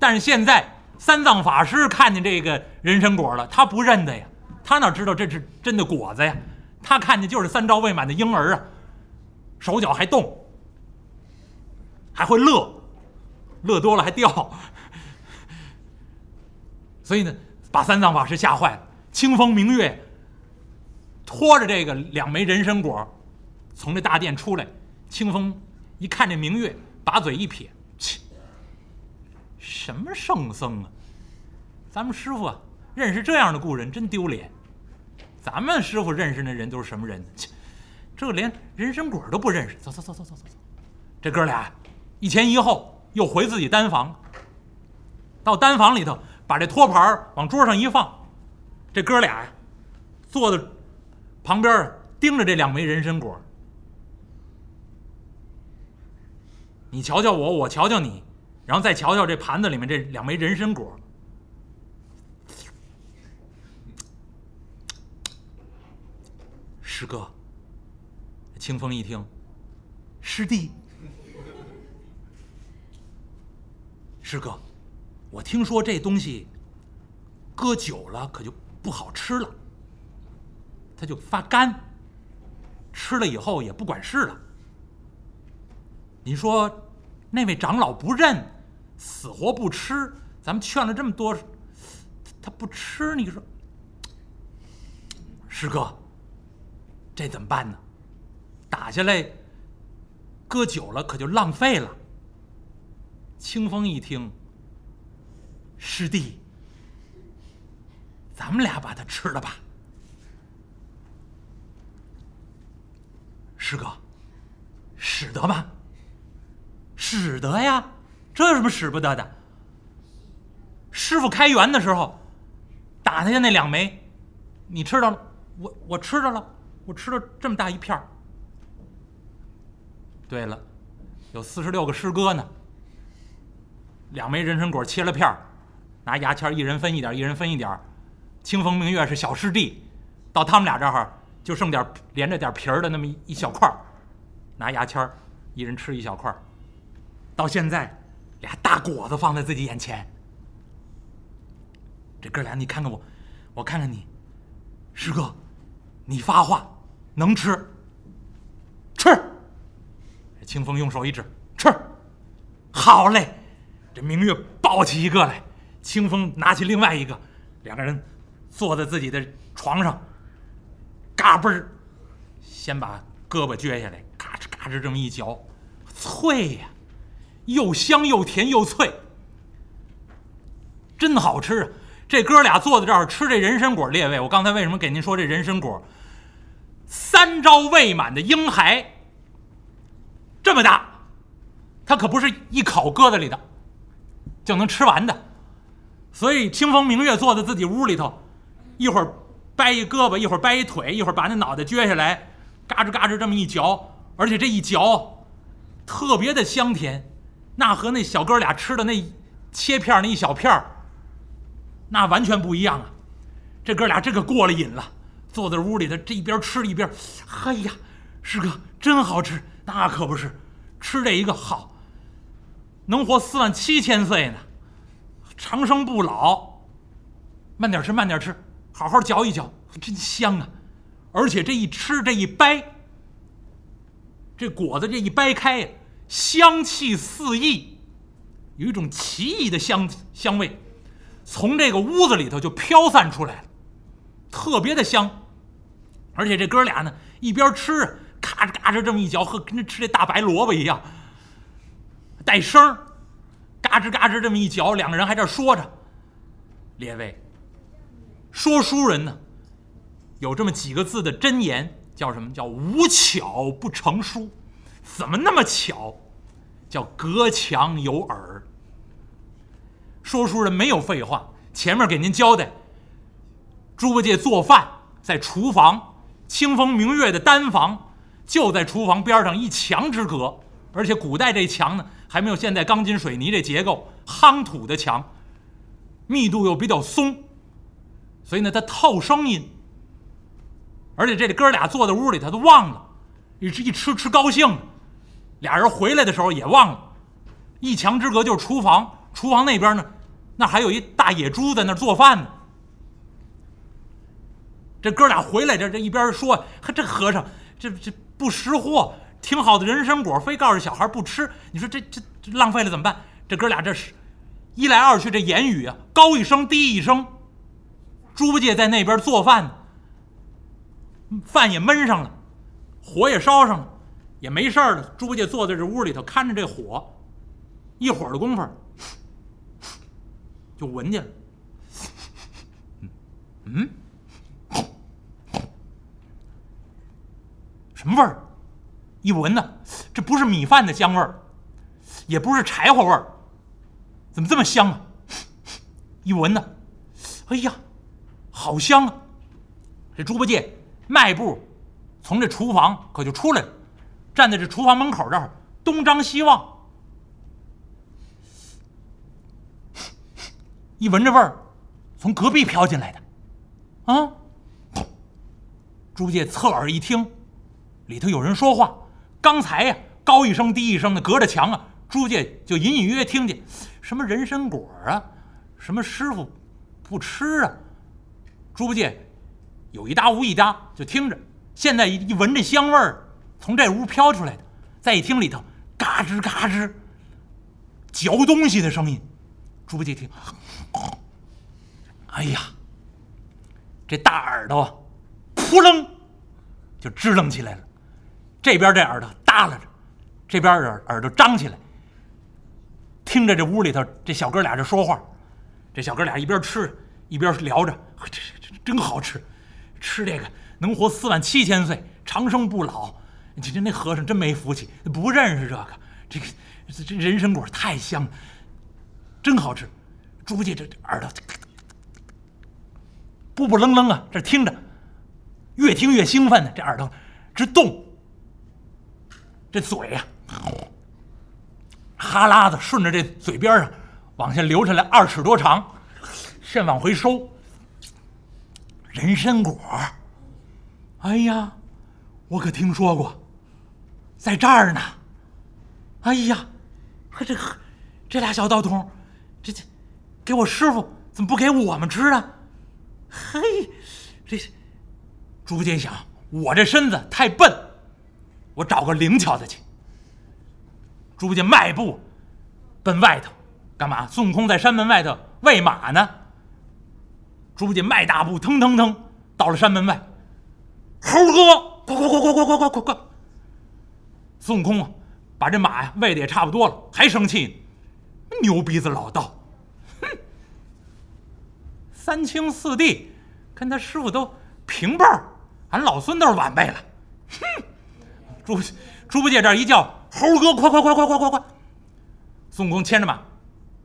但是现在三藏法师看见这个人参果了，他不认得呀，他哪知道这是真的果子呀？他看见就是三朝未满的婴儿啊，手脚还动，还会乐，乐多了还掉，所以呢，把三藏法师吓坏了。清风明月拖着这个两枚人参果从这大殿出来，清风一看这明月，把嘴一撇，切，什么圣僧啊？咱们师傅啊，认识这样的故人真丢脸。咱们师傅认识那人都是什么人？切，这连人参果都不认识。走走走走走走走，这哥俩一前一后又回自己单房。到单房里头，把这托盘往桌上一放，这哥俩呀，坐在旁边盯着这两枚人参果。你瞧瞧我，我瞧瞧你，然后再瞧瞧这盘子里面这两枚人参果。师哥，清风一听，师弟，师哥，我听说这东西搁久了可就不好吃了，它就发干，吃了以后也不管事了。你说那位长老不认，死活不吃，咱们劝了这么多，他不吃，你说，师哥。这怎么办呢？打下来，搁久了可就浪费了。清风一听，师弟，咱们俩把它吃了吧。师哥，使得吗？使得呀，这有什么使不得的？师傅开元的时候，打下那两枚，你吃到了，我我吃着了。我吃了这么大一片儿。对了，有四十六个师哥呢。两枚人参果切了片儿，拿牙签一人分一点，一人分一点。清风明月是小师弟，到他们俩这儿就剩点连着点皮儿的那么一小块儿，拿牙签一人吃一小块儿。到现在，俩大果子放在自己眼前。这哥俩，你看看我，我看看你，师哥，你发话。能吃，吃。清风用手一指，吃。好嘞，这明月抱起一个来，清风拿起另外一个，两个人坐在自己的床上，嘎嘣儿，先把胳膊撅下来，嘎吱嘎吱这么一嚼，脆呀，又香又甜又脆，真好吃啊！这哥俩坐在这儿吃这人参果，列位，我刚才为什么给您说这人参果？三朝未满的婴孩，这么大，他可不是一口搁在里的就能吃完的。所以清风明月坐在自己屋里头，一会儿掰一胳膊，一会儿掰一腿，一会儿把那脑袋撅下来，嘎吱嘎吱这么一嚼，而且这一嚼特别的香甜，那和那小哥俩吃的那切片那一小片儿那完全不一样啊！这哥俩这可过了瘾了。坐在屋里，头，这一边吃一边，哎呀，师哥真好吃，那可不是，吃这一个好，能活四万七千岁呢，长生不老。慢点吃，慢点吃，好好嚼一嚼，真香啊！而且这一吃，这一掰，这果子这一掰开呀，香气四溢，有一种奇异的香香味，从这个屋子里头就飘散出来了，特别的香。而且这哥俩呢，一边吃，咔哧咔哧这么一嚼，和跟吃这大白萝卜一样，带声，嘎吱嘎吱这么一嚼，两个人还这说着。列位，说书人呢，有这么几个字的真言，叫什么叫无巧不成书？怎么那么巧？叫隔墙有耳。说书人没有废话，前面给您交代，猪八戒做饭在厨房。清风明月的单房就在厨房边上一墙之隔，而且古代这墙呢还没有现在钢筋水泥这结构，夯土的墙，密度又比较松，所以呢它透声音。而且这哥俩坐在屋里，他都忘了，一吃一吃吃高兴，俩人回来的时候也忘了，一墙之隔就是厨房，厨房那边呢，那还有一大野猪在那做饭呢。这哥俩回来，这这一边说：“，这和尚这这不识货，挺好的人参果，非告诉小孩不吃。你说这这这浪费了怎么办？”这哥俩这是一来二去，这言语啊，高一声低一声。猪八戒在那边做饭呢，饭也焖上了，火也烧上了，也没事儿了。猪八戒坐在这屋里头看着这火，一会儿的功夫，就闻见了，嗯。什么味儿？一闻呢，这不是米饭的香味儿，也不是柴火味儿，怎么这么香啊？一闻呢，哎呀，好香啊！这猪八戒迈步从这厨房可就出来了，站在这厨房门口这儿，东张西望，一闻这味儿，从隔壁飘进来的，啊！猪八戒侧耳一听。里头有人说话，刚才呀，高一声低一声的，隔着墙啊，朱家就隐隐约约听见，什么人参果啊，什么师傅不吃啊，猪八戒有一搭无一搭就听着，现在一一闻这香味儿，从这屋飘出来的，再一听里头嘎吱嘎吱嚼东西的声音，猪八戒听，哎呀，这大耳朵扑棱就支棱起来了。这边这耳朵耷拉着，这边耳耳朵张起来，听着这屋里头这小哥俩这说话，这小哥俩一边吃一边聊着，这这真好吃，吃这个能活四万七千岁，长生不老。这这那和尚真没福气，不认识这个，这个这人参果太香了，真好吃。猪八戒这耳朵不不愣愣啊，这听着，越听越兴奋呢，这耳朵直动。这嘴呀，哈喇子顺着这嘴边上往下流下来二尺多长，先往回收。人参果，哎呀，我可听说过，在这儿呢。哎呀，可这这俩小道童，这这给我师傅怎么不给我们吃呢？嘿，这猪八戒想，我这身子太笨。我找个灵巧的去。猪八戒迈步奔外头，干嘛？孙悟空在山门外头喂马呢。猪八戒迈大步，腾腾腾到了山门外。猴哥，快快快快快快快快！孙悟空，把这马呀喂的也差不多了，还生气？牛鼻子老道，哼！三清四帝跟他师傅都平辈儿，俺老孙都是晚辈了，哼！猪猪八戒这一叫，猴哥，快快快快快快快！孙悟空牵着马，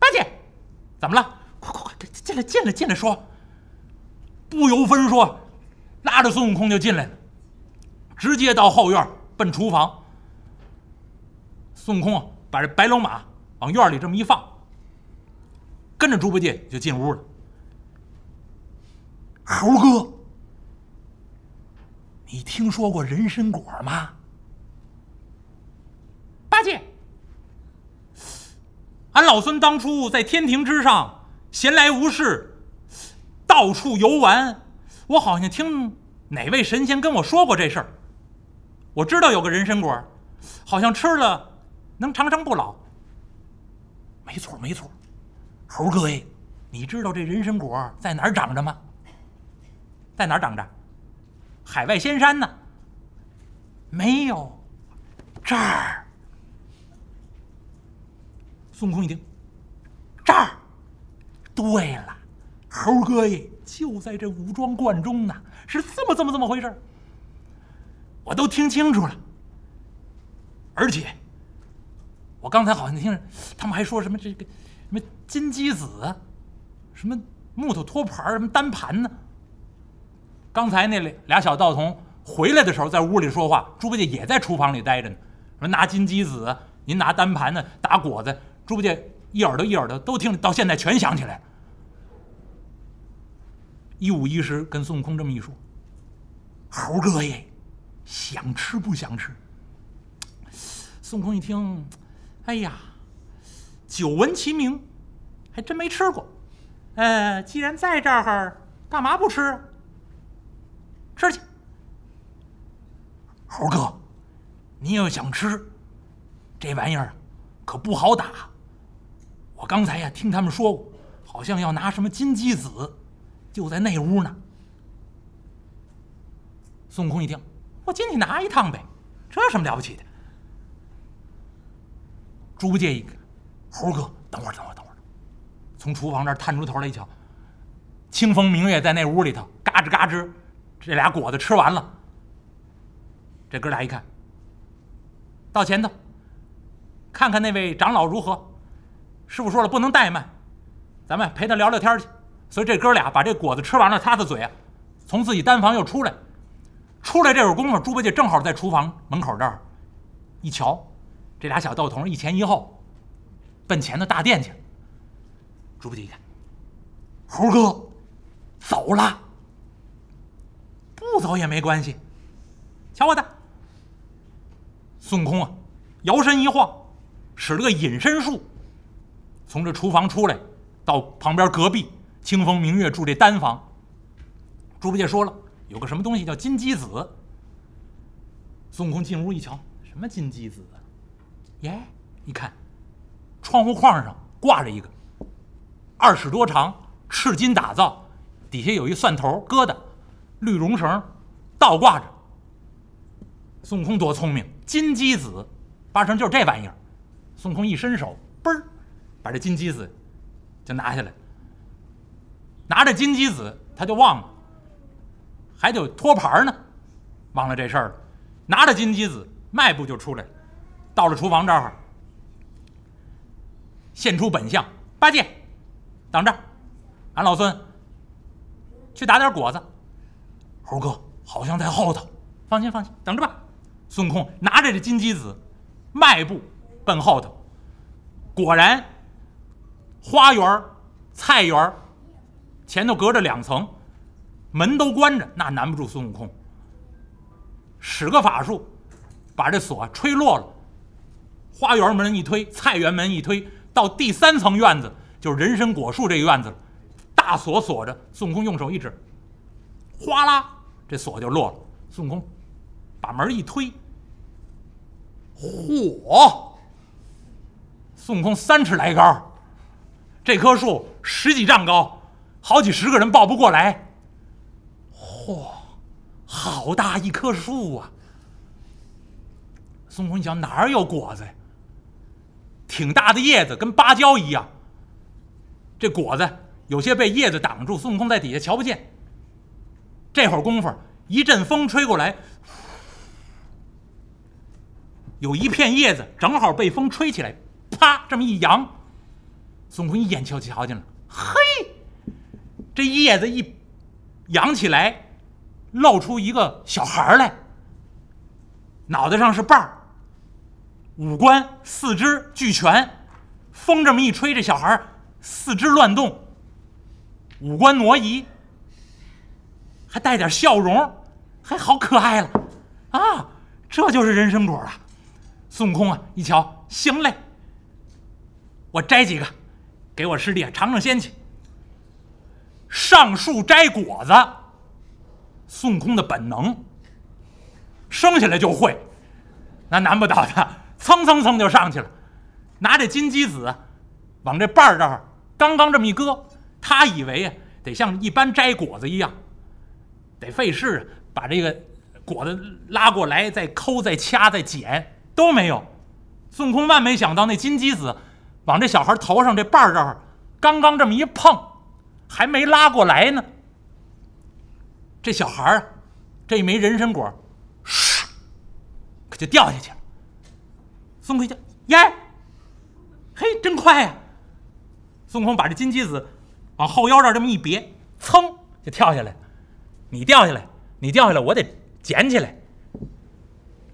八戒，怎么了？快快快，进来进来进来说。不由分说，拉着孙悟空就进来了，直接到后院奔厨房。孙悟空把这白龙马往院里这么一放，跟着猪八戒就进屋了。猴哥，你听说过人参果吗？八戒，俺老孙当初在天庭之上闲来无事，到处游玩，我好像听哪位神仙跟我说过这事儿。我知道有个人参果，好像吃了能长生不老。没错，没错，猴哥，你知道这人参果在哪儿长着吗？在哪儿长着？海外仙山呢？没有，这儿。孙悟空一听，这儿，对了，猴哥爷就在这五庄观中呢，是这么这么这么回事我都听清楚了。而且，我刚才好像听着他们还说什么这个什么金鸡子，什么木头托盘什么单盘呢。刚才那俩小道童回来的时候，在屋里说话，猪八戒也在厨房里待着呢，说拿金鸡子，您拿单盘呢，打果子。猪八戒一耳朵一耳朵都听，到现在全想起来。一五一十跟孙悟空这么一说，猴哥耶想吃不想吃？孙悟空一听，哎呀，久闻其名，还真没吃过。呃，既然在这儿，干嘛不吃？吃去。猴哥，你要想吃，这玩意儿可不好打。我刚才呀听他们说过，好像要拿什么金鸡子，就在那屋呢。孙悟空一听，我进去拿一趟呗，这有什么了不起的？猪八戒一个，猴哥，等会儿，等会儿，等会儿，从厨房那儿探出头来一瞧，清风明月在那屋里头，嘎吱嘎吱，这俩果子吃完了。这哥俩一看，到前头看看那位长老如何。师傅说了，不能怠慢，咱们陪他聊聊天去。所以这哥俩把这果子吃完了，擦擦嘴，从自己单房又出来。出来这会儿功夫，猪八戒正好在厨房门口这儿一瞧，这俩小道童一前一后，奔前头大殿去。猪八戒一看，猴哥走了，不走也没关系，瞧我的！孙悟空啊，摇身一晃，使了个隐身术，从这厨房出来，到旁边隔壁清风明月住这单房。猪八戒说了。有个什么东西叫金鸡子？孙悟空进屋一瞧，什么金鸡子啊？耶，一看，窗户框上挂着一个，二尺多长，赤金打造，底下有一蒜头疙瘩，绿绒绳倒挂着。孙悟空多聪明，金鸡子，八成就是这玩意儿。孙悟空一伸手，嘣儿，把这金鸡子就拿下来。拿着金鸡子，他就忘了。还得托盘呢，忘了这事儿了。拿着金鸡子，迈步就出来了，到了厨房这儿，现出本相。八戒，等着，俺老孙去打点果子。猴哥好像在后头，放心放心，等着吧。孙悟空拿着这金鸡子，迈步奔后头。果然，花园、菜园前头隔着两层。门都关着，那难不住孙悟空。使个法术，把这锁吹落了。花园门一推，菜园门一推，到第三层院子，就是人参果树这个院子。大锁锁着，孙悟空用手一指，哗啦，这锁就落了。孙悟空把门一推，嚯！孙悟空三尺来高，这棵树十几丈高，好几十个人抱不过来。嚯，好大一棵树啊！孙悟空一想，哪儿有果子呀？挺大的叶子，跟芭蕉一样。这果子有些被叶子挡住，孙悟空在底下瞧不见。这会儿功夫，一阵风吹过来，有一片叶子正好被风吹起来，啪，这么一扬，孙悟空一眼瞧瞧见了，嘿，这叶子一扬起来。露出一个小孩来，脑袋上是瓣儿，五官四肢俱全，风这么一吹，这小孩四肢乱动，五官挪移，还带点笑容，还好可爱了，啊，这就是人参果啊！孙悟空啊，一瞧，行嘞，我摘几个，给我师弟尝尝鲜去。上树摘果子。孙悟空的本能，生下来就会，那难不倒他，蹭蹭蹭就上去了，拿这金鸡子，往这瓣儿这儿刚刚这么一搁，他以为啊，得像一般摘果子一样，得费事把这个果子拉过来，再抠、再掐、再剪，都没有。孙悟空万没想到，那金鸡子往这小孩头上这瓣儿这儿刚刚这么一碰，还没拉过来呢。这小孩儿，这枚人参果，唰，可就掉下去了。孙悟空一耶，嘿，真快呀！孙悟空把这金鸡子往后腰这儿这么一别，噌就跳下来。你掉下来，你掉下来，我得捡起来。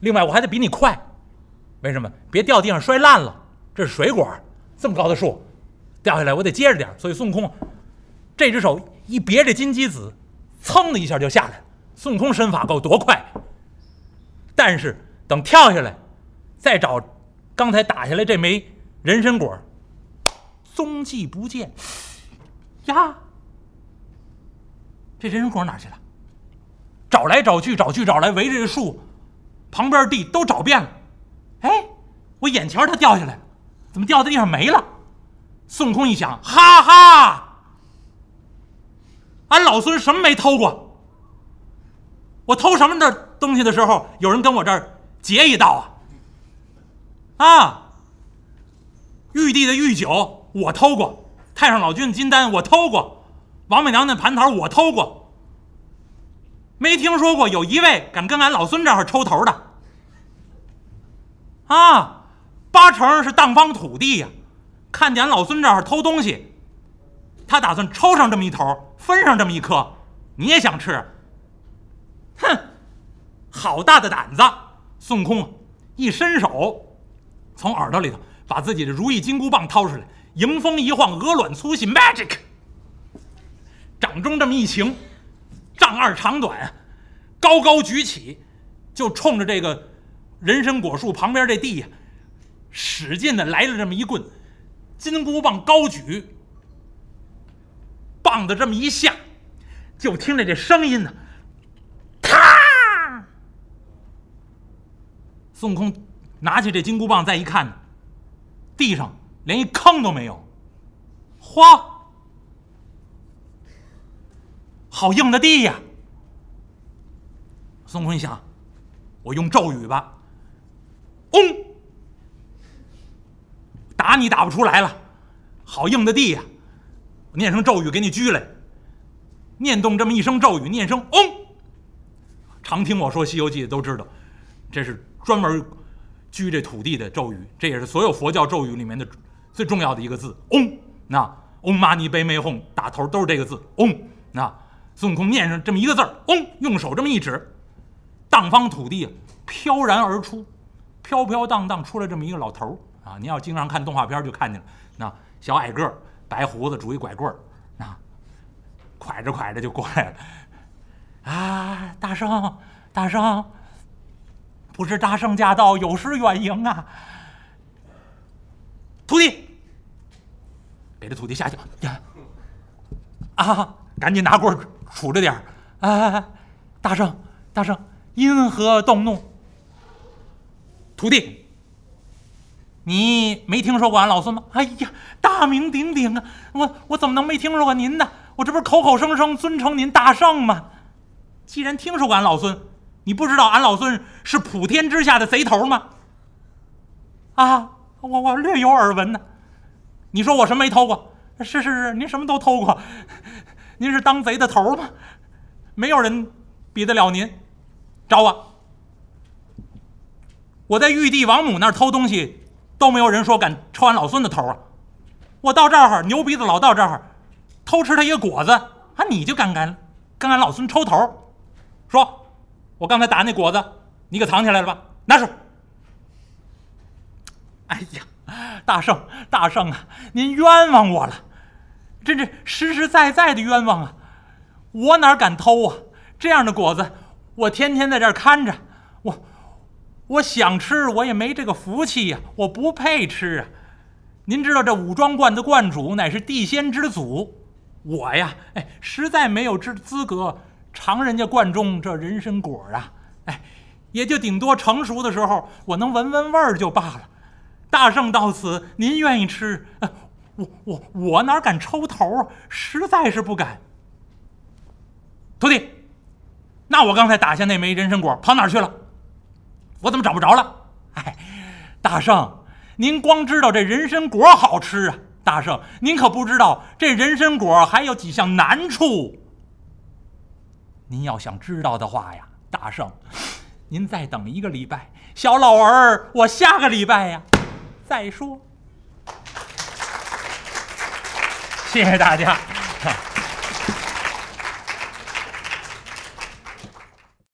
另外，我还得比你快，为什么？别掉地上摔烂了。这是水果，这么高的树，掉下来我得接着点。所以孙悟空这只手一别这金鸡子。噌的一下就下来，孙悟空身法够多快！但是等跳下来，再找刚才打下来这枚人参果，踪迹不见。呀，这人参果哪去了？找来找去，找去找来，围着这树旁边地都找遍了。哎，我眼前它掉下来，怎么掉在地上没了？孙悟空一想，哈哈，俺老孙什么没偷过？我偷什么的东西的时候，有人跟我这儿劫一道啊？啊！玉帝的玉酒我偷过，太上老君的金丹我偷过，王母娘娘蟠桃我偷过，没听说过有一位敢跟俺老孙这儿抽头的。啊，八成是荡方土地呀！看见俺老孙这儿偷东西，他打算抽上这么一头，分上这么一颗，你也想吃？哼，好大的胆子！孙悟空一伸手，从耳朵里头把自己的如意金箍棒掏出来，迎风一晃，鹅卵粗细，magic，掌中这么一擎，丈二长短，高高举起，就冲着这个人参果树旁边这地呀，使劲的来了这么一棍，金箍棒高举，棒子这么一下，就听着这声音呢。孙悟空拿起这金箍棒，再一看，地上连一坑都没有。嚯，好硬的地呀！孙悟空一想，我用咒语吧，嗡，打你打不出来了，好硬的地呀！我念声咒语给你拘来，念动这么一声咒语，念声嗡。常听我说《西游记》的都知道，这是。专门居这土地的咒语，这也是所有佛教咒语里面的最重要的一个字。嗡，那嗡嘛呢呗咪吽，打头都是这个字。嗡，那孙悟空念上这么一个字，嗡，用手这么一指，荡方土地飘然而出，飘飘荡荡出来这么一个老头儿啊！您要经常看动画片就看见了，那小矮个儿，白胡子，拄一拐棍儿，那拐着拐着就过来了。啊，大圣，大圣。不知大圣驾到，有失远迎啊！徒弟，给这徒弟下去呀！啊，赶紧拿棍杵着点儿！哎，大圣，大圣，因何动怒？徒弟，你没听说过俺老孙吗？哎呀，大名鼎鼎啊！我我怎么能没听说过您呢？我这不是口口声声尊称您大圣吗？既然听说过俺老孙。你不知道俺老孙是普天之下的贼头吗？啊，我我略有耳闻呢。你说我什么没偷过？是是是，您什么都偷过。您是当贼的头吗？没有人比得了您。找我，我在玉帝王母那儿偷东西，都没有人说敢抽俺老孙的头啊。我到这儿牛鼻子老到这儿，偷吃他一个果子，啊，你就敢敢跟俺老孙抽头？说。我刚才打那果子，你给藏起来了吧？拿出！哎呀，大圣，大圣啊，您冤枉我了，这这实实在在的冤枉啊！我哪敢偷啊？这样的果子，我天天在这儿看着，我我想吃，我也没这个福气呀，我不配吃啊！您知道这武庄观的观主乃是地仙之祖，我呀，哎，实在没有资资格。尝人家罐中这人参果啊，哎，也就顶多成熟的时候，我能闻闻味儿就罢了。大圣到此，您愿意吃？我我我哪敢抽头啊？实在是不敢。徒弟，那我刚才打下那枚人参果跑哪儿去了？我怎么找不着了？哎，大圣，您光知道这人参果好吃啊，大圣，您可不知道这人参果还有几项难处。您要想知道的话呀，大圣，您再等一个礼拜。小老儿，我下个礼拜呀再说。谢谢大家。